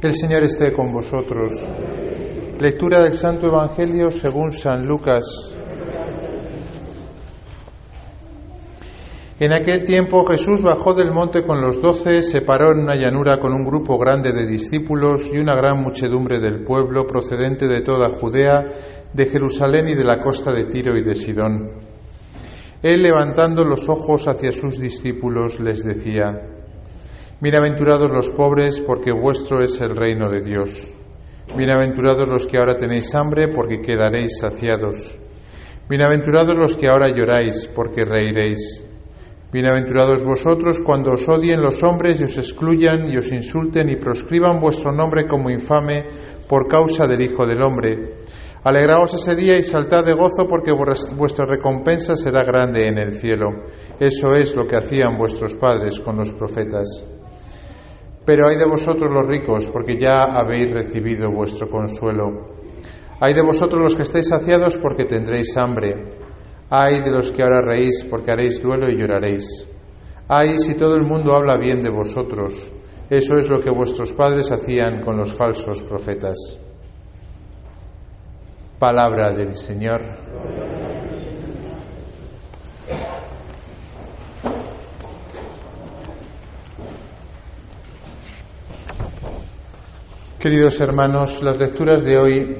El Señor esté con vosotros. Lectura del Santo Evangelio según San Lucas. En aquel tiempo Jesús bajó del monte con los doce, se paró en una llanura con un grupo grande de discípulos y una gran muchedumbre del pueblo procedente de toda Judea, de Jerusalén y de la costa de Tiro y de Sidón. Él, levantando los ojos hacia sus discípulos, les decía, Bienaventurados los pobres, porque vuestro es el reino de Dios. Bienaventurados los que ahora tenéis hambre, porque quedaréis saciados. Bienaventurados los que ahora lloráis, porque reiréis. Bienaventurados vosotros cuando os odien los hombres y os excluyan y os insulten y proscriban vuestro nombre como infame por causa del Hijo del Hombre. Alegraos ese día y saltad de gozo porque vuestra recompensa será grande en el cielo. Eso es lo que hacían vuestros padres con los profetas. Pero hay de vosotros los ricos, porque ya habéis recibido vuestro consuelo. Hay de vosotros los que estáis saciados, porque tendréis hambre. Hay de los que ahora reís, porque haréis duelo y lloraréis. Hay si todo el mundo habla bien de vosotros. Eso es lo que vuestros padres hacían con los falsos profetas. Palabra del Señor. Queridos hermanos, las lecturas de hoy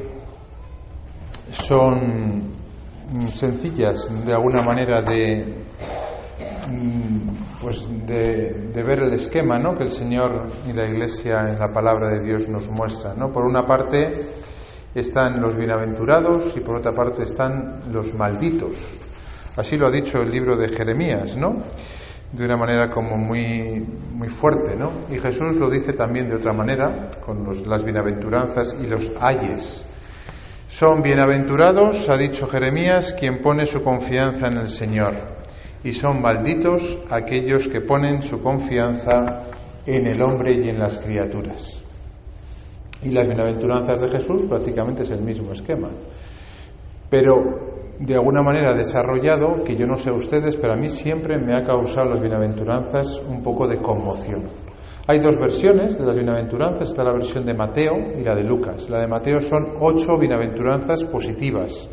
son sencillas de alguna manera de pues de, ver el esquema ¿no? que el Señor y la Iglesia en la palabra de Dios nos muestran. ¿no? Por una parte están los bienaventurados y por otra parte están los malditos. Así lo ha dicho el libro de Jeremías, ¿no? De una manera como muy, muy fuerte, ¿no? Y Jesús lo dice también de otra manera, con las bienaventuranzas y los ayes. Son bienaventurados, ha dicho Jeremías, quien pone su confianza en el Señor, y son malditos aquellos que ponen su confianza en el hombre y en las criaturas. Y las bienaventuranzas de Jesús prácticamente es el mismo esquema. Pero de alguna manera desarrollado que yo no sé ustedes, pero a mí siempre me ha causado las bienaventuranzas un poco de conmoción. Hay dos versiones de las bienaventuranzas, está la versión de Mateo y la de Lucas. La de Mateo son ocho bienaventuranzas positivas.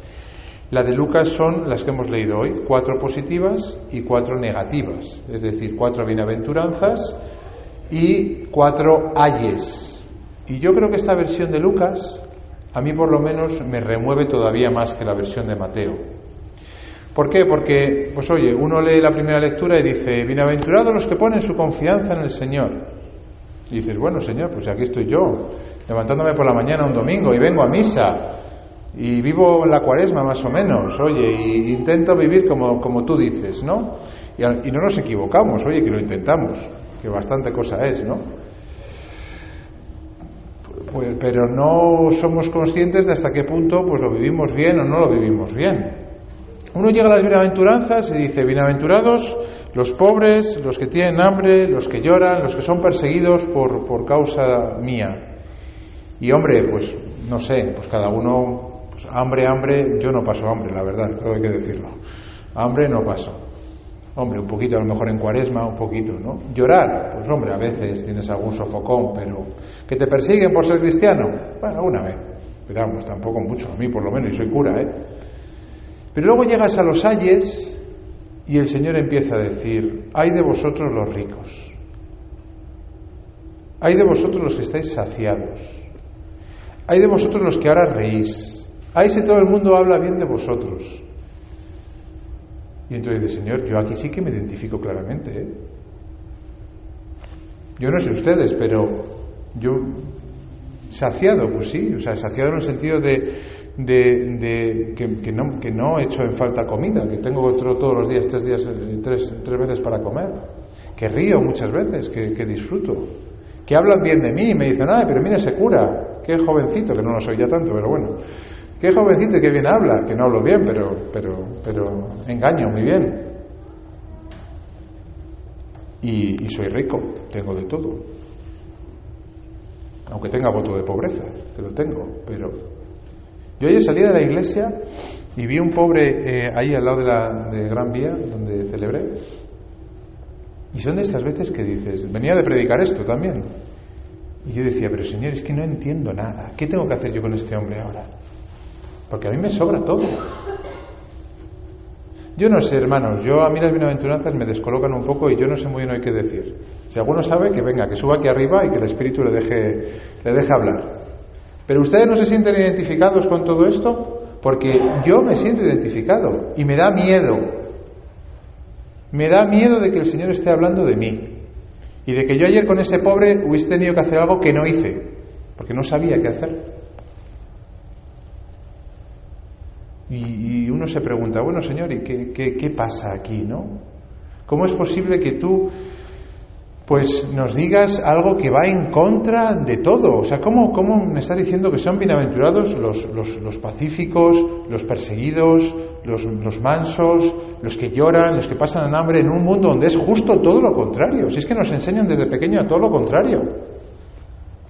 La de Lucas son las que hemos leído hoy, cuatro positivas y cuatro negativas, es decir, cuatro bienaventuranzas y cuatro ayes. Y yo creo que esta versión de Lucas a mí por lo menos me remueve todavía más que la versión de Mateo. ¿Por qué? Porque, pues oye, uno lee la primera lectura y dice, bienaventurados los que ponen su confianza en el Señor. Y dices, bueno, Señor, pues aquí estoy yo, levantándome por la mañana un domingo y vengo a misa y vivo la cuaresma más o menos, oye, y intento vivir como, como tú dices, ¿no? Y, y no nos equivocamos, oye, que lo intentamos, que bastante cosa es, ¿no? Pues, pero no somos conscientes de hasta qué punto pues lo vivimos bien o no lo vivimos bien. Uno llega a las bienaventuranzas y dice, bienaventurados los pobres, los que tienen hambre, los que lloran, los que son perseguidos por, por causa mía. Y hombre, pues no sé, pues cada uno, pues hambre, hambre, yo no paso hambre, la verdad, todo hay que decirlo. Hambre no paso. Hombre, un poquito a lo mejor en cuaresma, un poquito, ¿no? Llorar, pues hombre, a veces tienes algún sofocón, pero ¿que te persiguen por ser cristiano? Bueno, una vez, pero vamos, tampoco mucho, a mí por lo menos, y soy cura, ¿eh? Pero luego llegas a los ayes y el Señor empieza a decir, hay de vosotros los ricos, hay de vosotros los que estáis saciados, hay de vosotros los que ahora reís, hay si todo el mundo habla bien de vosotros. Y entonces dice, Señor, yo aquí sí que me identifico claramente. ¿eh? Yo no sé ustedes, pero yo saciado, pues sí, o sea, saciado en el sentido de, de, que, no, que no he hecho en falta comida, que tengo otro todos los días, tres, días, eh, tres, tres veces para comer, que río muchas veces, que, que disfruto, que hablan bien de mí y me dicen, ay, pero mira ese cura, qué jovencito, que no lo soy ya tanto, pero bueno, Qué jovencito qué bien habla, que no hablo bien, pero, pero, pero engaño muy bien. Y, soy rico, tengo de todo. Aunque tenga voto de pobreza, que lo tengo, pero yo ayer salí de la iglesia y vi un pobre eh, ahí al lado de la Gran Vía, donde celebré. Y son de estas veces que dices, venía de predicar esto también. Y yo decía, pero Señor, es que no entiendo nada. ¿Qué tengo que hacer yo con este hombre ahora? Porque a mí me sobra todo. Yo no sé, hermanos, yo a mí las bienaventuranzas me descolocan un poco y yo no sé muy bien qué decir. Si alguno sabe, que venga, que suba aquí arriba y que el Espíritu le deje, le deje hablar. Pero ustedes no se sienten identificados con todo esto porque yo me siento identificado y me da miedo. Me da miedo de que el Señor esté hablando de mí y de que yo ayer con ese pobre hubiese tenido que hacer algo que no hice porque no sabía qué hacer. Y, uno se pregunta, bueno Señor, ¿y qué, qué, pasa aquí, no? ¿Cómo es posible que tú pues nos digas algo que va en contra de todo. O sea, ¿cómo, cómo me estás diciendo que son bienaventurados los, los, los pacíficos, los perseguidos, los, los, mansos, los que lloran, los que pasan hambre en un mundo donde es justo todo lo contrario? Si es que nos enseñan desde pequeño a todo lo contrario.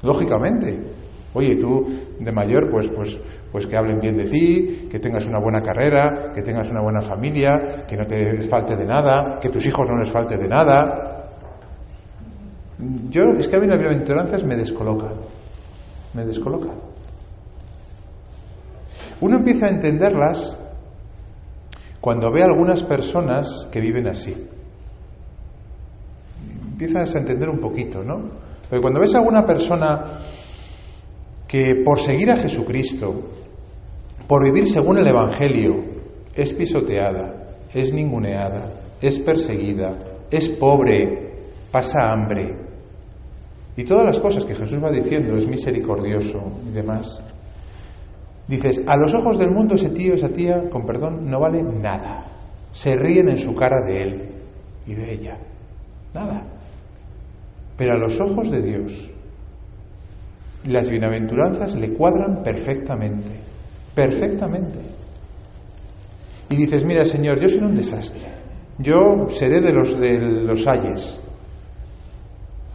Lógicamente. Oye, tú de mayor, pues, pues, pues que hablen bien de ti, que tengas una buena carrera, que tengas una buena familia, que no te falte de nada, que tus hijos no les falte de nada. Yo, es que a mí las bienaventuranzas me descolocan, me descolocan. Uno empieza a entenderlas cuando ve a algunas personas que viven así. Empiezas a entender un poquito, ¿no? Porque cuando ves a alguna persona por seguir a Jesucristo, por vivir según el Evangelio, es pisoteada, es ninguneada, es perseguida, es pobre, pasa hambre, y todas las cosas que Jesús va diciendo es misericordioso y demás. Dices, a los ojos del mundo ese tío, esa tía, con perdón, no vale nada. Se ríen en su cara de él y de ella. Nada. Pero a los ojos de Dios, las bienaventuranzas le cuadran perfectamente. Perfectamente. Y dices, mira Señor, yo soy un desastre. Yo seré de los de los ayes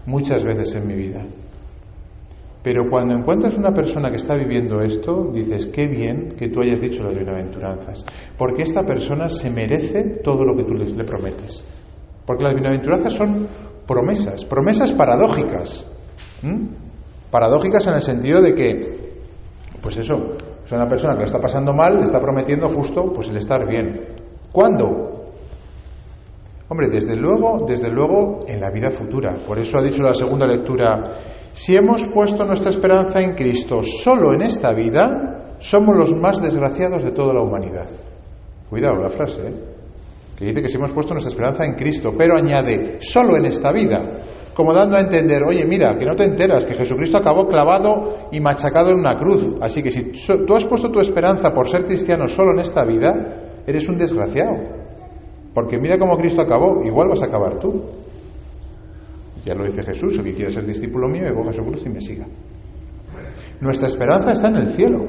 muchas veces en mi vida. Pero cuando encuentras una persona que está viviendo esto, dices, qué bien que tú hayas dicho las bienaventuranzas, porque esta persona se merece todo lo que tú le prometes. Porque las bienaventuranzas son promesas, promesas paradójicas. Paradójicas en el sentido de que, pues eso, es una persona que lo está pasando mal, le está prometiendo justo pues el estar bien. ¿Cuándo? Hombre, desde luego, desde luego en la vida futura. Por eso ha dicho la segunda lectura, si hemos puesto nuestra esperanza en Cristo solo en esta vida, somos los más desgraciados de toda la humanidad. Cuidado la frase, ¿eh? que dice que si hemos puesto nuestra esperanza en Cristo, pero añade, solo en esta vida, como dando a entender, oye, mira, que no te enteras, que Jesucristo acabó clavado y machacado en una cruz. Así que si tú has puesto tu esperanza por ser cristiano solo en esta vida, eres un desgraciado. Porque mira cómo Cristo acabó, igual vas a acabar tú. Ya lo dice Jesús, el que ser discípulo mío, que coja su cruz y me siga. Nuestra esperanza está en el cielo,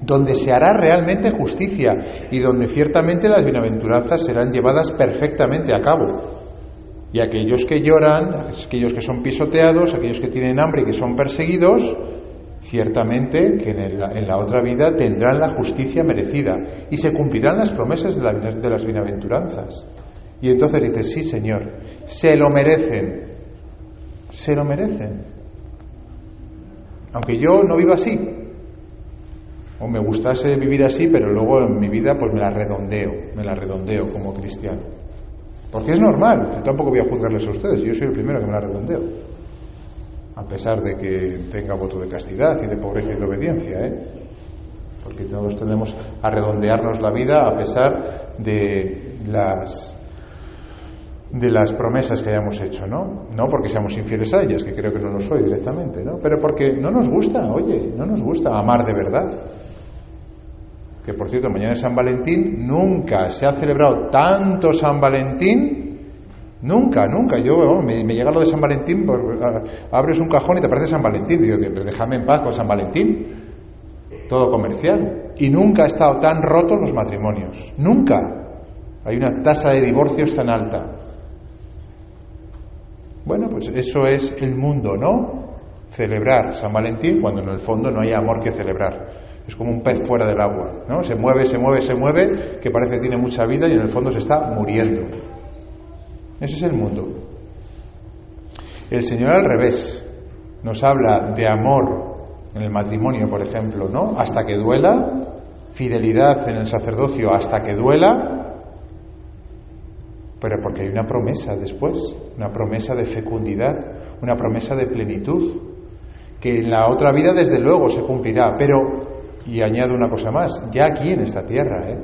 donde se hará realmente justicia y donde ciertamente las bienaventuranzas serán llevadas perfectamente a cabo. Y aquellos que lloran, aquellos que son pisoteados, aquellos que tienen hambre y que son perseguidos, ciertamente que en, la otra vida tendrán la justicia merecida y se cumplirán las promesas de, de las bienaventuranzas. Y entonces dice, sí, Señor, se lo merecen, se lo merecen. Aunque yo no viva así, o me gustase vivir así, pero luego en mi vida pues me la redondeo, me la redondeo como cristiano. Porque es normal, yo tampoco voy a juzgarles a ustedes, yo soy el primero que me la redondeo a pesar de que tenga voto de castidad y de pobreza y de obediencia, ¿eh? porque todos tenemos a redondearnos la vida a pesar de las de las promesas que hayamos hecho, ¿no? No porque seamos infieles a ellas, que creo que no lo soy directamente, ¿no? Pero porque no nos gusta, oye, no nos gusta amar de verdad. Que por cierto, mañana es San Valentín, nunca se ha celebrado tanto San Valentín Nunca, nunca. Yo, me, llega lo de San Valentín, abres un cajón y te parece San Valentín. Digo, pero déjame en paz con San Valentín. Todo comercial. Y nunca ha estado tan rotos los matrimonios. Nunca. Hay una tasa de divorcios tan alta. Bueno, pues eso es el mundo, ¿no? Celebrar San Valentín cuando en el fondo no hay amor que celebrar. Es como un pez fuera del agua, ¿no? Se mueve, se mueve, se mueve, que parece que tiene mucha vida y en el fondo se está muriendo. Ese es el mundo. El Señor al revés. nos habla de amor en el matrimonio, por ejemplo, ¿no? Hasta que duela, fidelidad en el sacerdocio hasta que duela, pero porque hay una promesa después, una promesa de fecundidad, una promesa de plenitud, que en la otra vida desde luego se cumplirá, pero, y añado una cosa más, ya aquí en esta tierra, ¿eh?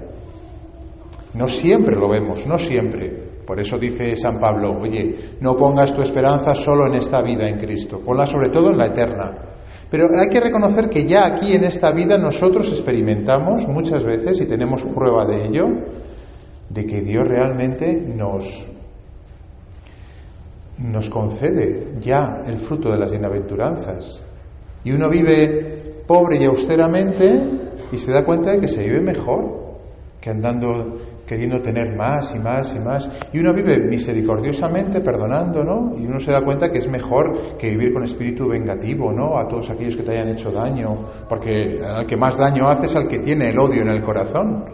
No siempre lo vemos, no siempre. Por eso dice San Pablo, oye, no pongas tu esperanza solo en esta vida en Cristo, ponla sobre todo en la eterna. Pero hay que reconocer que ya aquí en esta vida nosotros experimentamos muchas veces, y tenemos prueba de ello, de que Dios realmente nos, nos concede ya el fruto de las bienaventuranzas. Y uno vive pobre y austeramente y se da cuenta de que se vive mejor que andando queriendo tener más y más y más. Y uno vive misericordiosamente perdonando, ¿no? Y uno se da cuenta que es mejor que vivir con espíritu vengativo, ¿no? A todos aquellos que te hayan hecho daño, porque al que más daño haces al que tiene el odio en el corazón.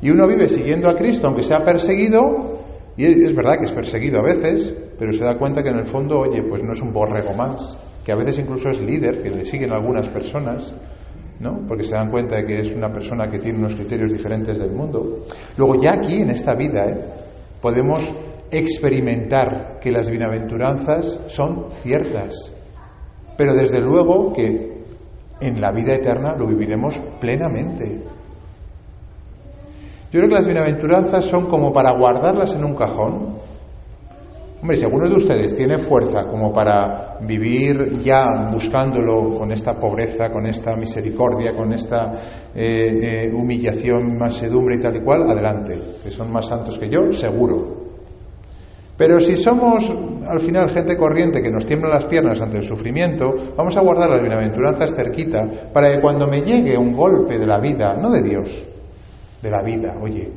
Y uno vive siguiendo a Cristo, aunque sea perseguido, y es verdad que es perseguido a veces, pero se da cuenta que en el fondo, oye, pues no es un borrego más, que a veces incluso es líder, que le siguen algunas personas, porque se dan cuenta de que es una persona que tiene unos criterios diferentes del mundo. Luego ya aquí, en esta vida, ¿eh? podemos experimentar que las bienaventuranzas son ciertas, pero desde luego que en la vida eterna lo viviremos plenamente. Yo creo que las bienaventuranzas son como para guardarlas en un cajón Hombre, si alguno de ustedes tiene fuerza como para vivir ya buscándolo con esta pobreza, con esta misericordia, con esta eh, eh, humillación, mansedumbre y tal y cual, adelante, que son más santos que yo, seguro. Pero si somos al final gente corriente que nos tiembla las piernas ante el sufrimiento, vamos a guardar las bienaventuranzas cerquita para que cuando me llegue un golpe de la vida, no de Dios, de la vida, oye,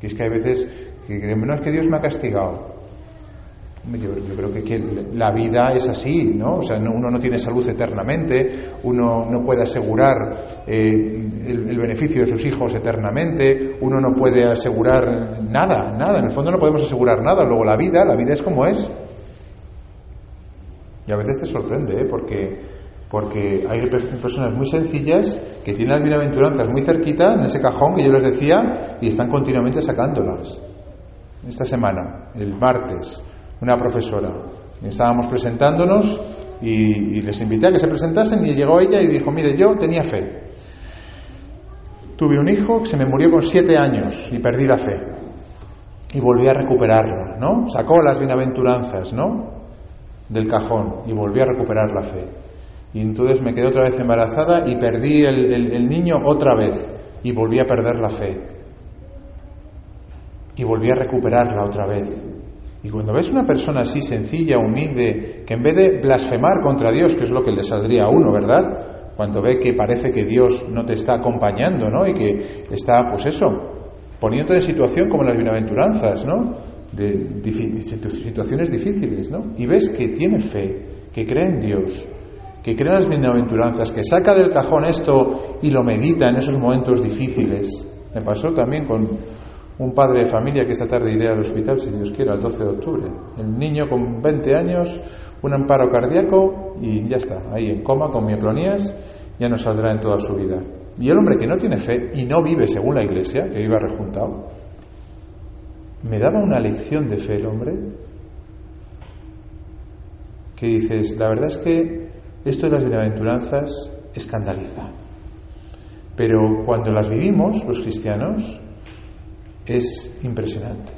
que es que hay veces que creemos, no es que Dios me ha castigado, yo, creo que, la vida es así, ¿no? O sea, uno no tiene salud eternamente, uno no puede asegurar eh, el, beneficio de sus hijos eternamente, uno no puede asegurar nada, nada, en el fondo no podemos asegurar nada. Luego la vida, la vida es como es. Y a veces te sorprende, ¿eh? Porque, porque hay personas muy sencillas que tienen las bienaventuranzas muy cerquita en ese cajón que yo les decía y están continuamente sacándolas. Esta semana, el martes, una profesora. Estábamos presentándonos y, les invité a que se presentasen y llegó ella y dijo, mire, yo tenía fe. Tuve un hijo que se me murió con siete años y perdí la fe. Y volví a recuperarla, ¿no? Sacó las bienaventuranzas, ¿no? Del cajón y volví a recuperar la fe. Y entonces me quedé otra vez embarazada y perdí el niño otra vez y volví a perder la fe. Y volví a recuperarla otra vez. Y cuando ves una persona así sencilla, humilde, que en vez de blasfemar contra Dios, que es lo que le saldría a uno, ¿verdad? Cuando ve que parece que Dios no te está acompañando, ¿no? Y que está, pues eso, poniéndote en situación como las bienaventuranzas, ¿no? De, situaciones difíciles, ¿no? Y ves que tiene fe, que cree en Dios, que cree en las bienaventuranzas, que saca del cajón esto y lo medita en esos momentos difíciles. Me pasó también con un padre de familia que esta tarde iré al hospital, si Dios quiere, el 12 de octubre. El niño con 20 años, un amparo cardíaco y ya está, ahí en coma con mioclonías, ya no saldrá en toda su vida. Y el hombre que no tiene fe y no vive según la iglesia, que iba rejuntado, me daba una lección de fe el hombre, que dices, la verdad es que esto de las bienaventuranzas escandaliza. Pero cuando las vivimos, los cristianos, es impresionante,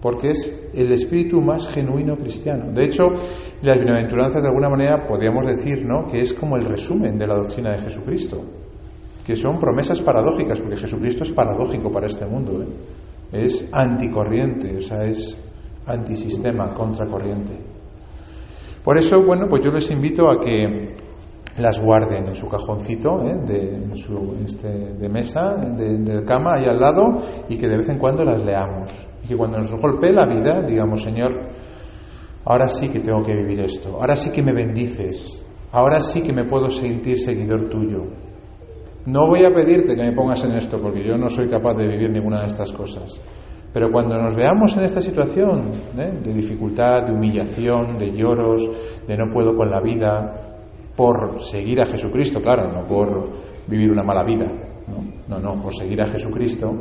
porque es el espíritu más genuino cristiano. De hecho, las bienaventuranzas de alguna manera podríamos decir ¿no? que es como el resumen de la doctrina de Jesucristo, que son promesas paradójicas, porque Jesucristo es paradójico para este mundo, ¿eh? es anticorriente, o sea, es antisistema, contracorriente. Por eso, bueno, pues yo les invito a que las guarden en su cajoncito ¿eh? de, su, este, mesa, de, cama, ahí al lado, y que de vez en cuando las leamos. Y que cuando nos golpee la vida, digamos, Señor, ahora sí que tengo que vivir esto, ahora sí que me bendices, ahora sí que me puedo sentir seguidor tuyo. No voy a pedirte que me pongas en esto, porque yo no soy capaz de vivir ninguna de estas cosas. Pero cuando nos veamos en esta situación ¿eh? de dificultad, de humillación, de lloros, de no puedo con la vida, por seguir a Jesucristo, claro, no por vivir una mala vida, no, no, no por seguir a Jesucristo,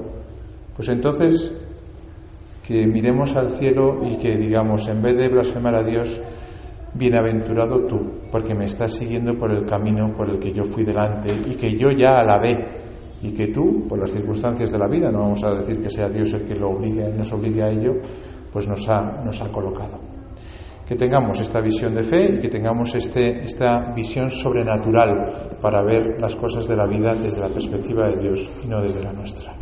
pues entonces que miremos al cielo y que digamos, en vez de blasfemar a Dios, bienaventurado tú, porque me estás siguiendo por el camino por el que yo fui delante y que yo ya alabé y que tú, por las circunstancias de la vida, no vamos a decir que sea Dios el que lo obligue, nos obligue a ello, pues nos ha, nos ha colocado. Que tengamos esta visión de fe y que tengamos este, esta visión sobrenatural para ver las cosas de la vida desde la perspectiva de Dios y no desde la nuestra.